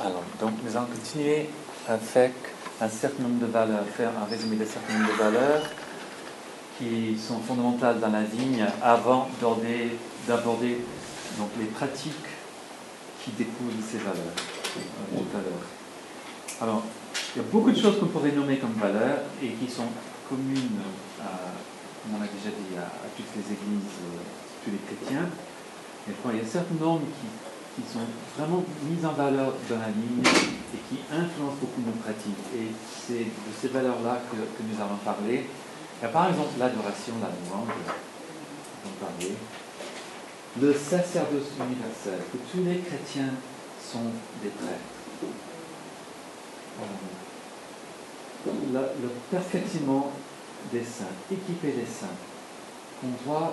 Alors, donc nous allons continuer avec un certain nombre de valeurs, faire un résumé d'un certain nombre de valeurs qui sont fondamentales dans la vigne avant d'aborder, les pratiques qui découlent de ces valeurs. Alors, il y a beaucoup de choses qu'on pourrait nommer comme valeurs et qui sont communes, à, on a déjà dit, à, toutes les églises, euh, tous les chrétiens. Mais il y a certaines normes qui qui sont vraiment mises en valeur dans la ligne et qui influencent beaucoup nos pratiques. Et c'est de ces valeurs-là que, nous allons parler. Il y a par exemple l'adoration, la louange, dont. Le sacerdoce universel, que tous les chrétiens sont des prêtres. Le, le perfectionnement des saints, équiper des saints, qu'on voit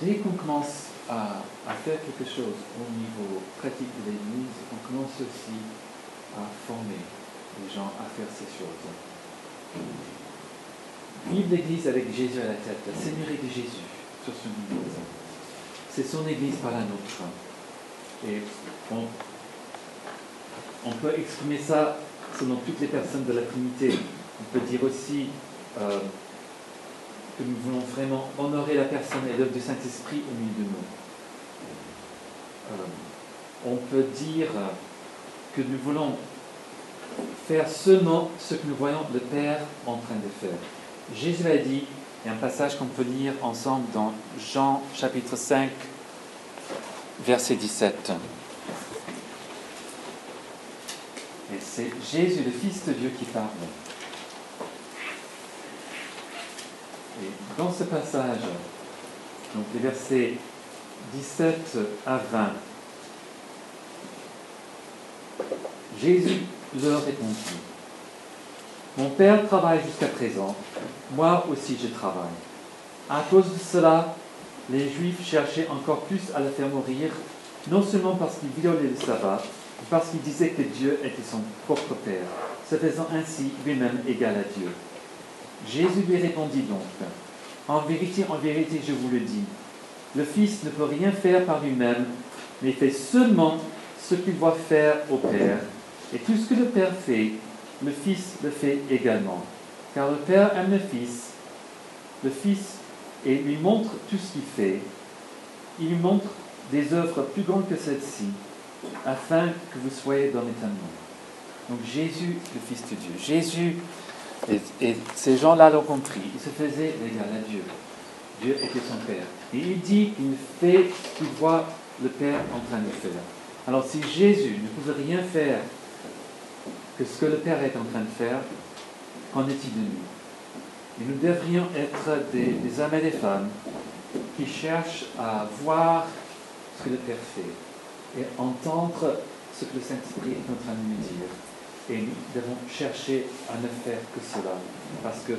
dès qu'on commence à, faire quelque chose au niveau pratique de l'Église, on commence aussi à former les gens à faire ces choses. Vive l'Église avec Jésus à la tête, la Seigneurie de Jésus sur son Église. C'est son Église par la nôtre. Et on, on, peut exprimer ça selon toutes les personnes de la Trinité. On peut dire aussi euh, que nous voulons vraiment honorer la personne et l'œuvre du Saint-Esprit au milieu de nous. Euh, on peut dire que nous voulons faire seulement ce que nous voyons le Père en train de faire. Jésus a dit, il y a un passage qu'on peut lire ensemble dans Jean chapitre 5, verset 17. Et c'est Jésus, le Fils de Dieu, qui parle. Et dans ce passage, donc les versets 17 à 20, Jésus leur répondit, Mon Père travaille jusqu'à présent, moi aussi je travaille. À cause de cela, les Juifs cherchaient encore plus à le faire mourir, non seulement parce qu'il violait le sabbat, mais parce qu'il disait que Dieu était son propre Père, se faisant ainsi lui-même égal à Dieu. Jésus lui répondit donc, En vérité, en vérité, je vous le dis, le Fils ne peut rien faire par lui-même, mais fait seulement ce qu'il doit faire au Père. Et tout ce que le Père fait, le Fils le fait également. Car le Père aime le Fils, le Fils, et lui montre tout ce qu'il fait. Il lui montre des œuvres plus grandes que celles-ci, afin que vous soyez dans l'étonnement. Donc Jésus, le Fils de Dieu. Jésus, et, ces gens-là l'ont compris, il se faisait égal à Dieu. Dieu était son Père. Et il dit fait ce qu'il voit le Père en train de faire. Alors si Jésus ne pouvait rien faire que ce que le Père est en train de faire, qu'en est-il de nous? Et nous devrions être des, des hommes et des femmes qui cherchent à voir ce que le Père fait et entendre ce que le Saint-Esprit est en train de nous dire. Et nous devons chercher à ne faire que cela, parce que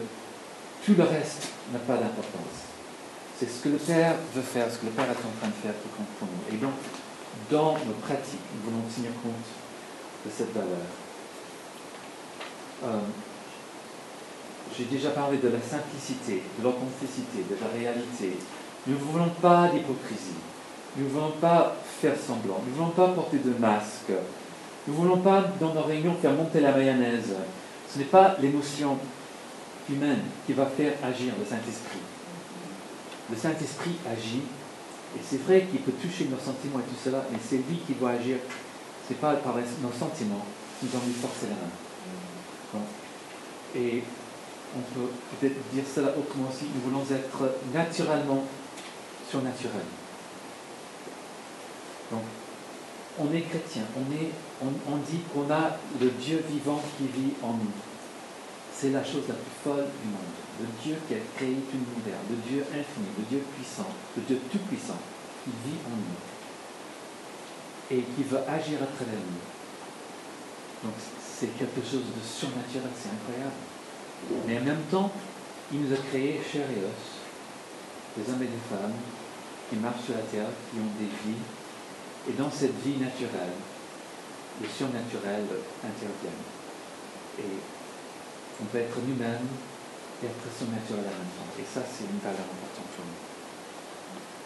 tout le reste n'a pas d'importance. C'est ce que le Père veut faire, ce que le Père est en train de faire pour nous. Et donc, dans nos pratiques, nous voulons tenir compte de cette valeur. Euh, j'ai déjà parlé de la simplicité, de l'authenticité, de la réalité. Nous ne voulons pas d'hypocrisie. Nous ne voulons pas faire semblant. Nous ne voulons pas porter de masque. Nous ne voulons pas, dans nos réunions, faire monter la mayonnaise. Ce n'est pas l'émotion humaine qui va faire agir le Saint-Esprit le Saint-Esprit agit, et c'est vrai qu'il peut toucher nos sentiments et tout cela, mais c'est lui qui doit agir. Ce n'est pas par nos sentiments qui nous lui forcer la main. Et on peut peut-être dire cela autrement aussi, nous voulons être naturellement surnaturels. Donc, on est chrétien, on, dit qu'on a le Dieu vivant qui vit en nous. C'est la chose la plus folle du monde le Dieu qui a créé tout l'univers, le Dieu infini, le Dieu puissant, le Dieu tout-puissant, qui vit en nous et qui veut agir à travers nous. Donc c'est quelque chose de surnaturel, c'est incroyable. Mais en même temps, il nous a créés chair et os, des hommes et des femmes qui marchent sur la terre, qui ont des vies, et dans cette vie naturelle, le surnaturel intervient. Et on peut être nous-mêmes et être surnaturel à même temps. Et ça, c'est une valeur importante pour nous.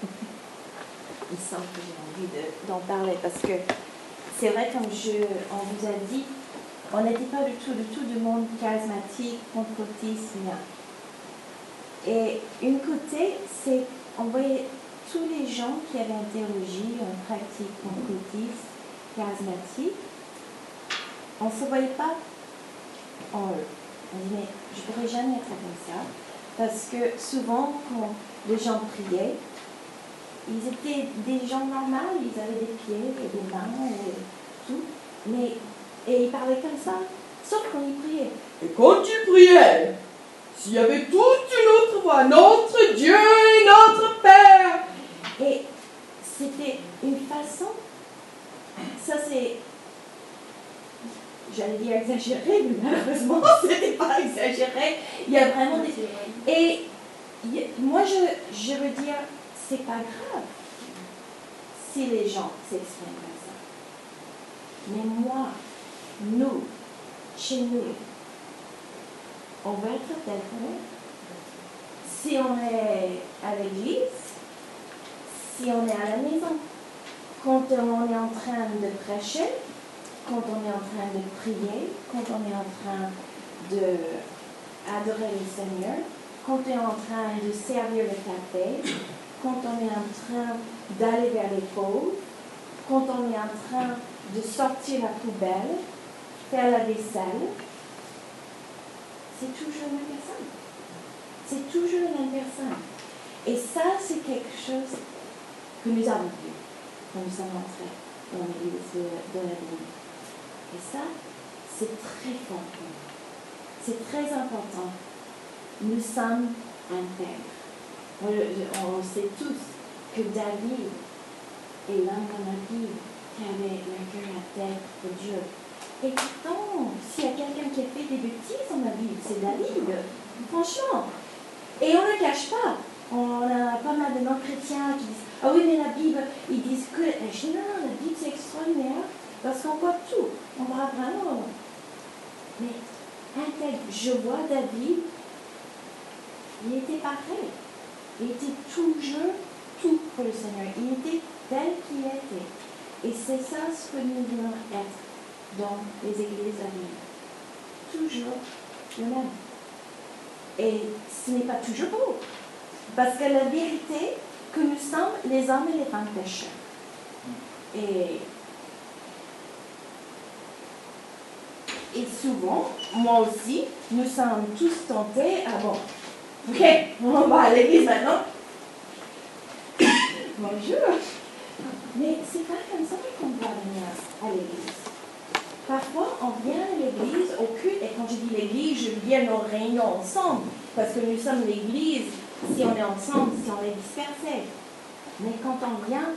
Il semble que j'ai envie d'en parler parce que c'est vrai, comme je, on vous a dit, on n'était pas du tout, du tout du monde charismatique, pentecôtiste, rien. Et une côté, c'est, on voyait tous les gens qui avaient théologie, une pratique pentecôtiste, charismatique, on ne se voyait pas en eux. On dit, mais je ne pourrais jamais être comme ça. Parce que souvent, quand les gens priaient, ils étaient des gens normaux, ils avaient des pieds et des mains et tout. Mais, et ils parlaient comme ça, sauf quand ils priaient. Et quand tu priais, s'il y avait toute une autre voix, notre Dieu et notre Père. Et c'était une façon, ça c'est, j'allais dire exagéré, mais malheureusement c'était pas exagéré. Il y a vraiment des. Et moi je, je veux dire, c'est pas grave si les gens s'expriment comme ça. Mais moi, nous, chez nous, on va être tel qu'on. Si on est à l'église, si on est à la maison, quand on est en train de prêcher, quand on est en train de prier, quand on est en train de adorer le Seigneur, quand on est en train de servir le café, quand on est en train d'aller vers pauvres, quand on est en train de sortir la poubelle, faire la vaisselle, c'est toujours la même personne. C'est toujours la même personne. Et ça, c'est quelque chose que nous avons vu quand nous sommes entrés dans l'église de, la Bible. Et ça, c'est très fort pour nous. C'est très important. Nous sommes intègres. On sait tous que David est l'homme dans la Bible qui avait le cœur à terre pour Dieu. Et pourtant, s'il y a quelqu'un qui a fait des bêtises dans la Bible, c'est David. Franchement. Et on ne le cache pas. On a pas mal de non-chrétiens qui disent Ah oui, mais la Bible, ils disent que. Non, la Bible c'est extraordinaire parce qu'on voit tout. On voit vraiment. Mais je vois David, il était pareil. Il était toujours tout pour le Seigneur. Il était tel qu'il était. Et c'est ça ce que nous voulons être dans les églises à. Toujours le même. Et ce n'est pas toujours beau. Parce que la vérité, que nous sommes les hommes et les femmes pécheurs. Et, et souvent, moi aussi, nous sommes tous tentés. Ah bon, ok, on va à l'église maintenant. Bonjour. Mais c'est pas comme ça qu'on va venir à l'église. Parfois, on vient à l'église, au culte, et quand je dis l'église, je veux dire nos réunions ensemble, parce que nous sommes l'église si on est ensemble, si on est dispersés. Mais quand on vient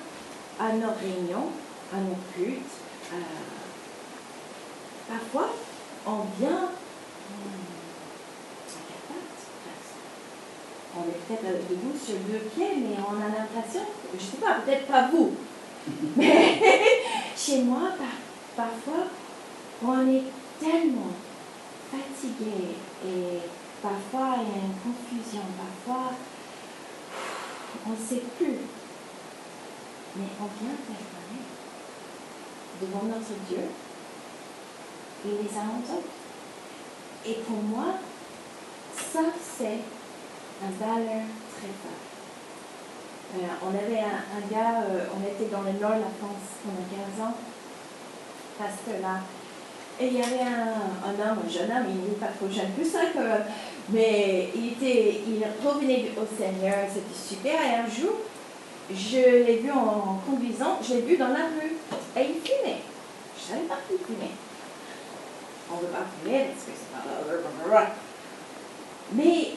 à nos réunions, à nos cultes, à- parfois, on vient hmm. On est peut-être debout sur deux pieds, mais on a l'impression, je ne sais pas, peut-être pas vous, mais chez moi, par- parfois, on est tellement fatigué et parfois il y a une confusion, parfois on ne sait plus. Mais on vient témoigner devant notre Dieu et les autres. Et pour moi, ça c'est une valeur très forte. Euh, on avait un, un gars, euh, on était dans le nord de la France pendant 15 ans, pasteur là. Et il y avait un, un homme, un jeune homme, il n'est pas trop jeune, plus ça que. Mais il, était, il revenait au Seigneur, c'était super. Et un jour, je l'ai vu en conduisant, je l'ai vu dans la rue. Et il fumait. Je ne savais pas qu'il fumait. On ne veut pas fumer parce que c'est pas. Mais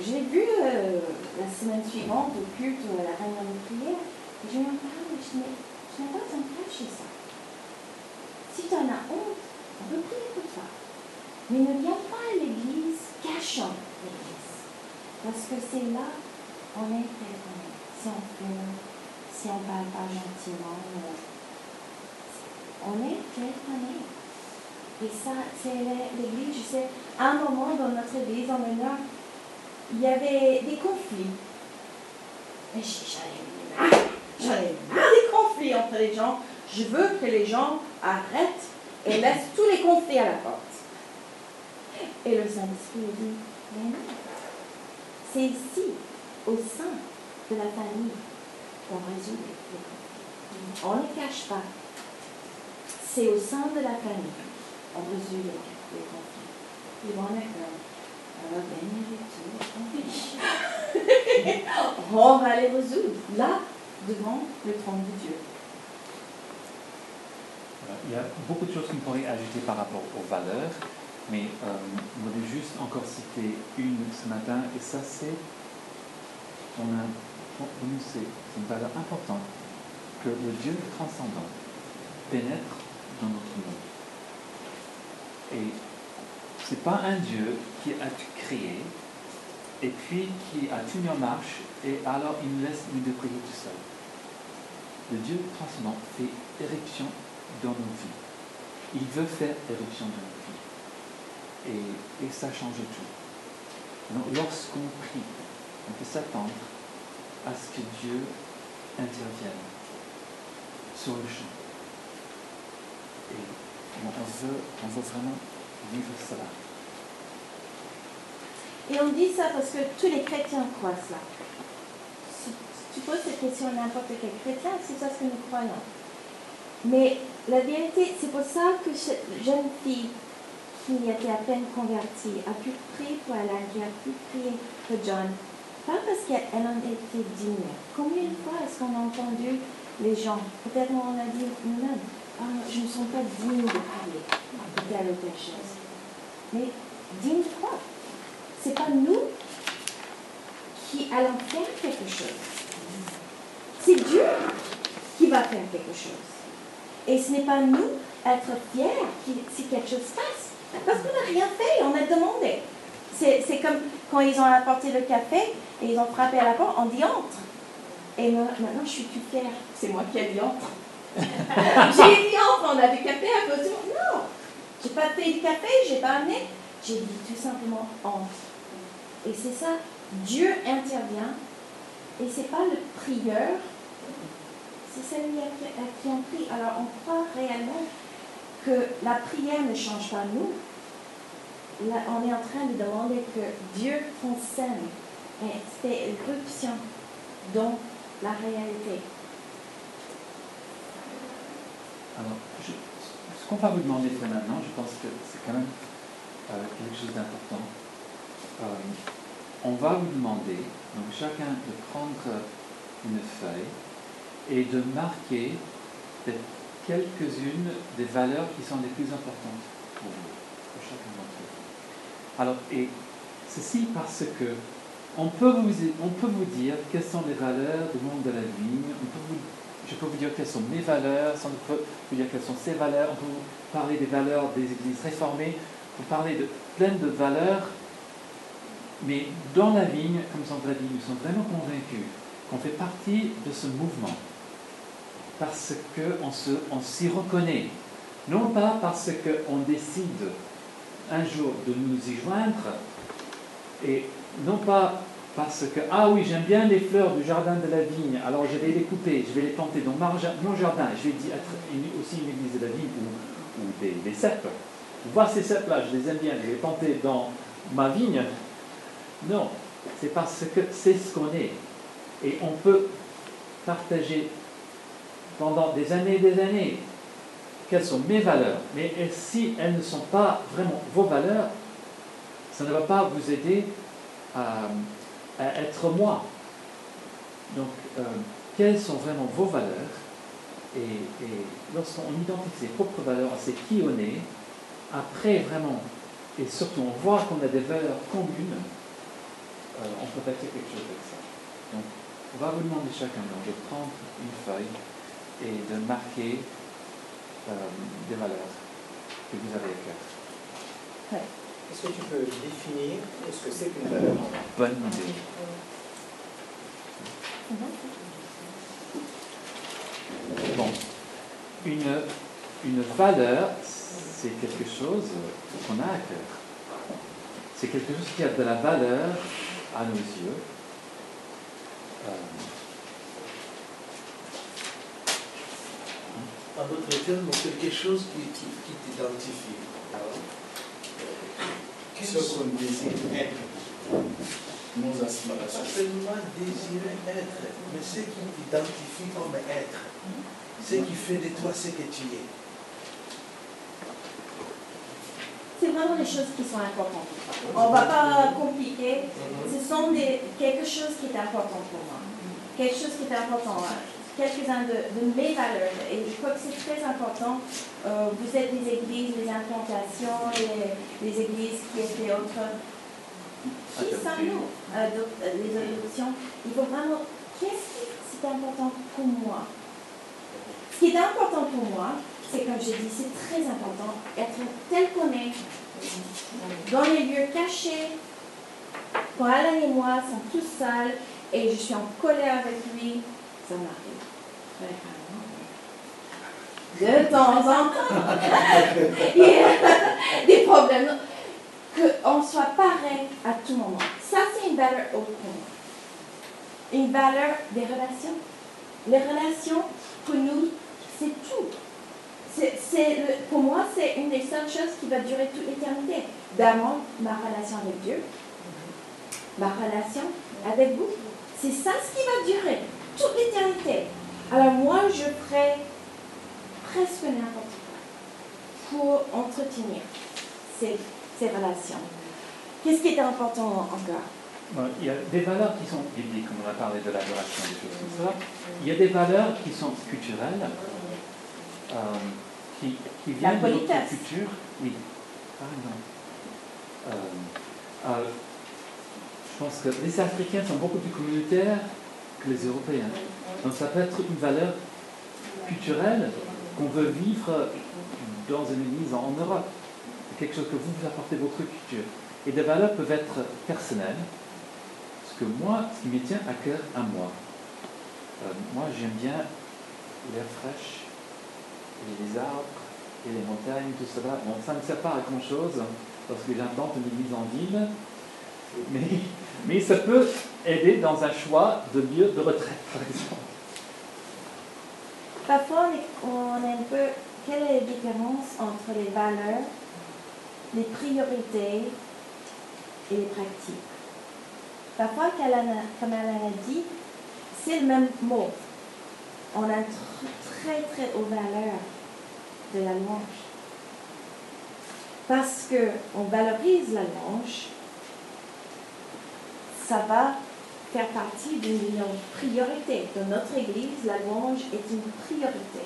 j'ai vu euh, la semaine suivante au culte, à la réunion de prière, et je me parle, je pas besoin de cacher ça. Si tu en as honte, on peut prier pour toi. Mais ne viens pas à l'église cachant l'église. Parce que c'est là, on est tel qu'on. Si on fume, si on ne parle pas gentiment, on est tel qu'on est. Et ça, c'est l'église, je sais, à un moment dans notre église, le Nord, il y avait des conflits. Et j'en ai marre. J'en ai marre les gens. Je veux que les gens arrêtent et laissent tous les conflits à la porte. Et le Saint-Esprit dit, mais non. C'est ici, au sein de la famille, qu'on résout les conflits. On ne les cache pas. C'est au sein de la famille qu'on résout les, conflits. Ils vont les conflits. On va les résoudre là, devant le trône de Dieu. Il y a beaucoup de choses qu'on pourrait ajouter par rapport aux valeurs, mais euh, voulais juste encore citer une ce matin, et ça c'est, on a, pour c'est une valeur importante, que le Dieu transcendant pénètre dans notre monde. Et c'est pas un Dieu qui a tout créé, et puis qui a tout mis en marche, et alors il nous laisse nous débrouiller tout seul. Le Dieu transcendant fait éruption dans nos vies. Il veut faire éruption dans nos vies. Et, ça change tout. Lorsqu'on prie, on peut s'attendre à ce que Dieu intervienne sur le champ. Et on, veut, vraiment vivre cela. Et on dit ça parce que tous les chrétiens croient cela. Tu poses cette question à n'importe quel chrétien, c'est ça ce que nous croyons. Mais la vérité, c'est pour ça que cette jeune fille qui était à peine convertie a pu prier pour Alain, qui a pu prier pour John? Pas parce qu'elle en était digne. Combien de fois est-ce qu'on a entendu les gens? Peut-être on a dit nous-mêmes, Ah, je ne me sens pas digne de prier de telle ou telle chose. Mais digne de quoi? C'est pas nous qui allons faire quelque chose. C'est Dieu qui va faire quelque chose. Et ce n'est pas nous être fiers si quelque chose se passe. Parce qu'on n'a rien fait, on a demandé. C'est comme quand ils ont apporté le café et ils ont frappé à la porte, on dit entre. Et moi, maintenant, je suis plus fière. C'est moi qui ai dit entre. j'ai dit entre, on a du café à côté. Non, j'ai pas fait du café, j'ai pas amené. J'ai dit tout simplement entre. Et c'est ça, Dieu intervient. Et c'est pas le prieur, c'est celui à qui, à qui on prie. Alors on croit réellement que la prière ne change pas nous. On est en train de demander que Dieu transcende et fait éruption dans la réalité. Alors, ce qu'on va vous demander maintenant, je pense que c'est quand même euh, quelque chose d'important. Euh, on va vous demander, donc chacun, de prendre une feuille et de marquer quelques-unes des valeurs qui sont les plus importantes pour vous, pour chacun d'entre vous. Alors, et ceci parce que on peut, vous, on peut vous dire quelles sont les valeurs du monde de la vigne, on peut vous je peux vous dire quelles sont mes valeurs, on peut vous dire quelles sont ses valeurs, on peut vous parler des valeurs des églises réformées, on peut parler de plein de valeurs, mais dans la vigne, comme Sandra dit, nous sommes vraiment convaincus qu'on fait partie de ce mouvement parce qu'on on s'y reconnaît, non pas parce qu'on décide un jour de nous y joindre, et non pas parce que, ah oui, j'aime bien les fleurs du jardin de la vigne, alors je vais les couper, je vais les planter dans mon jardin, je vais être aussi une église de la vigne ou, ou des, des cèpes. Voir ces cèpes-là, je les aime bien, je vais les planter dans ma vigne. Non, c'est parce que c'est ce qu'on est. Et on peut partager pendant des années et des années quelles sont mes valeurs. Mais si elles ne sont pas vraiment vos valeurs, ça ne va pas vous aider à, être moi. Donc, euh, quelles sont vraiment vos valeurs Et, lorsqu'on identifie ses propres valeurs, on sait qui on est, après vraiment, et surtout on voit qu'on a des valeurs communes, euh, on peut bâtir quelque chose avec ça. Donc, on va vous demander chacun donc, de prendre une feuille et de marquer euh, des valeurs que vous avez à cœur. Est-ce que tu peux définir ce que c'est qu'une valeur? Bonne idée. Bon, une, une valeur, c'est quelque chose qu'on a à cœur. C'est quelque chose qui a de la valeur à nos yeux. Euh, en d'autres termes, quelque chose qui, qui, qui t'identifie. Voilà. Ce qu'on désire être, nos Pas aspirations. seulement désirer être, mais ce qui t'identifie comme être. Ce qui fait de toi ce que tu es. C'est vraiment des choses qui sont importantes. On ne va pas compliquer. Ce sont des, quelque chose qui est important pour moi. Quelque chose qui est important. hein. Quelques-uns de, de mes valeurs. Et je crois que c'est très important. Euh, vous êtes les églises, les implantations, les, les églises qui étaient autres. Qui sommes-nous Adop- euh, Les adoptions. Il faut vraiment. Qu'est-ce qui c'est important pour moi? Ce qui est important pour moi, c'est comme je dis, c'est très important. Être tel qu'on est, dans les lieux cachés, quand Alain et moi sommes tous sales et je suis en colère avec lui, ça m'arrive. Fréquemment. De temps en temps. Il y a des problèmes. Qu'on soit pareil à tout moment. Ça, c'est une valeur haute pour moi. Une valeur des relations. Les relations, pour nous, c'est tout. Pour moi, c'est une des seules choses qui va durer toute l'éternité. D'abord, ma relation avec Dieu, ma relation avec vous. C'est ça ce qui va durer toute l'éternité. Alors moi, je ferai presque n'importe quoi pour entretenir ces, ces relations. Qu'est-ce qui est important encore? Il y a des valeurs qui sont bibliques, comme on a parlé de l'adoration, des choses comme ça. Il y a des valeurs qui sont culturelles, euh, qui, viennent de notre culture. Oui, par exemple. Euh, euh, je pense que les Africains sont beaucoup plus communautaires que les Européens. Donc ça peut être une valeur culturelle qu'on veut vivre dans une église en Europe. Quelque chose que vous, vous apportez votre culture. Et des valeurs peuvent être personnelles, ce que moi, ce qui me tient à cœur à moi. Euh, moi, j'aime bien l'air fraîche, les arbres, et les montagnes, tout cela. Bon, ça ne sert pas à grand-chose, parce que j'implante une église en ville, mais, mais ça peut aider dans un choix de lieu de retraite, par exemple. Parfois, on est, un peu. Quelle est la différence entre les valeurs, les priorités et les pratiques? Parfois, comme elle a dit, c'est le même mot. On a très très haute valeur de la louange. Parce qu'on valorise la louange, ça va faire partie d'une priorités. Dans notre Église, la louange est une priorité.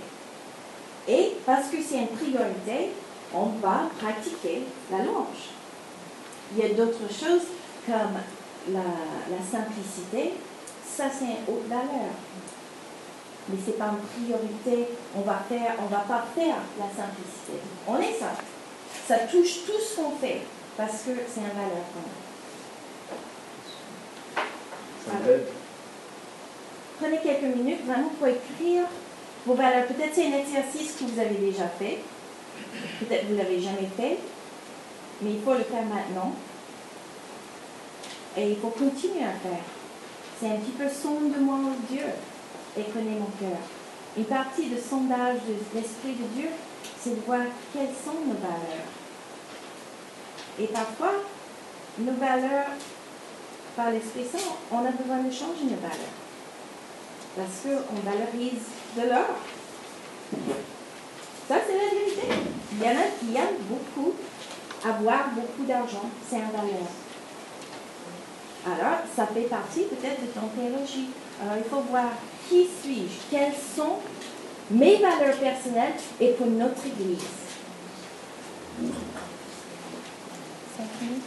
Et parce que c'est une priorité, on va pratiquer la louange. Il y a d'autres choses comme la, simplicité, ça c'est une haute valeur. Mais ce n'est pas une priorité, on va faire, on va pas faire la simplicité. On est simple. Ça touche tout ce qu'on fait parce que c'est une valeur. Prenez quelques minutes vraiment pour écrire vos valeurs. Peut-être c'est un exercice que vous avez déjà fait. Peut-être que vous ne l'avez jamais fait. Mais il faut le faire maintenant. Et il faut continuer à faire. C'est un petit peu sonde-moi, Dieu, et connais mon cœur. Une partie de sondage de l'Esprit de Dieu, c'est de voir quelles sont nos valeurs. Et parfois, nos valeurs par l'Esprit Saint, on a besoin de changer nos valeurs. Parce qu'on valorise de l'or. Ça, c'est la vérité. Il y en a qui aiment beaucoup avoir beaucoup d'argent. C'est un valeur. Alors, ça fait partie peut-être de ton théologie. Alors, il faut voir qui suis-je, quelles sont mes valeurs personnelles et pour notre Église. Cinq minutes.